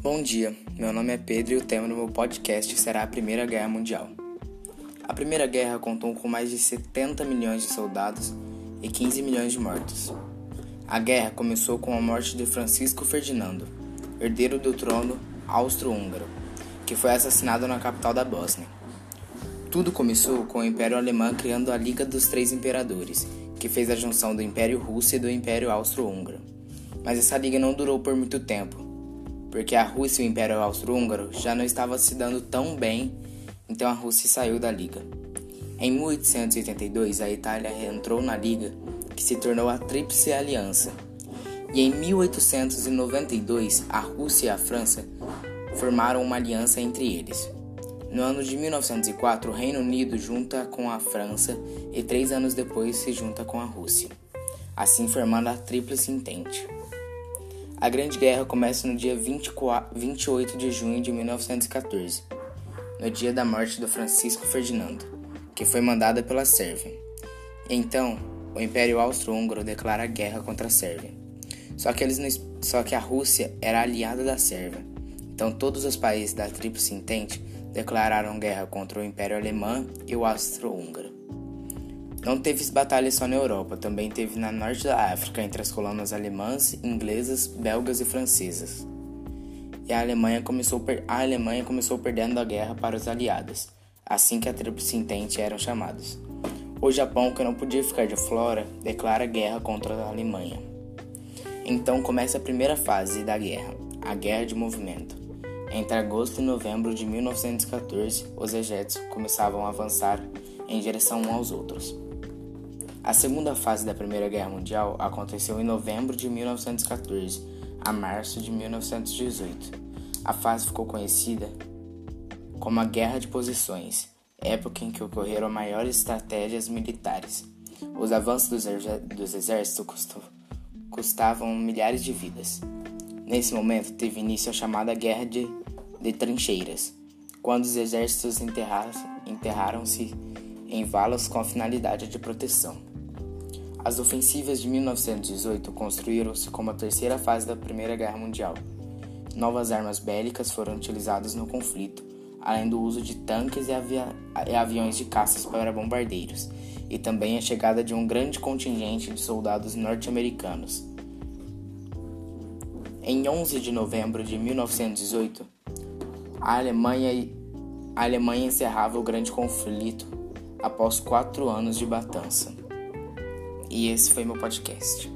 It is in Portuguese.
Bom dia, meu nome é Pedro e o tema do meu podcast será a Primeira Guerra Mundial. A Primeira Guerra contou com mais de 70 milhões de soldados e 15 milhões de mortos. A guerra começou com a morte de Francisco Ferdinando, herdeiro do trono austro-húngaro, que foi assassinado na capital da Bósnia. Tudo começou com o Império Alemão criando a Liga dos Três Imperadores, que fez a junção do Império Russo e do Império Austro-Húngaro. Mas essa liga não durou por muito tempo, porque a Rússia e o Império Austro-Húngaro já não estavam se dando tão bem, então a Rússia saiu da liga. Em 1882, a Itália entrou na liga, que se tornou a Tríplice Aliança. E em 1892, a Rússia e a França formaram uma aliança entre eles. No ano de 1904, o Reino Unido junta com a França e três anos depois se junta com a Rússia, assim formando a Tríplice Entente. A Grande Guerra começa no dia 24, 28 de junho de 1914, no dia da morte do Francisco Ferdinando, que foi mandada pela Sérvia. Então, o Império Austro-Húngaro declara guerra contra a Sérvia. Só que, eles só que a Rússia era aliada da Sérvia. Então, todos os países da Tríplice Entente declararam guerra contra o Império Alemão e o Austro-Húngaro. Não teve batalhas só na Europa, também teve na norte da África entre as colônias alemãs, inglesas, belgas e francesas. E a Alemanha começou, a Alemanha começou perdendo a guerra para os aliados, assim que a Tríplice Entente eram chamados. O Japão, que não podia ficar de fora, declara guerra contra a Alemanha. Então começa a primeira fase da guerra, a Guerra de Movimento. Entre agosto e novembro de 1914, os exércitos começavam a avançar em direção uns aos outros. A segunda fase da Primeira Guerra Mundial aconteceu em novembro de 1914 a março de 1918. A fase ficou conhecida como a Guerra de Posições, época em que ocorreram maiores estratégias militares. Os avanços dos, dos exércitos custavam milhares de vidas. Nesse momento teve início a chamada Guerra de, de Trincheiras, quando os exércitos enterraram-se em valas com a finalidade de proteção. As ofensivas de 1918 construíram-se como a terceira fase da Primeira Guerra Mundial. Novas armas bélicas foram utilizadas no conflito, além do uso de tanques e, e aviões de caças para bombardeiros, e também a chegada de um grande contingente de soldados norte-americanos. Em 11 de novembro de 1918, a Alemanha, a Alemanha encerrava o grande conflito após quatro anos de batança e esse foi meu podcast.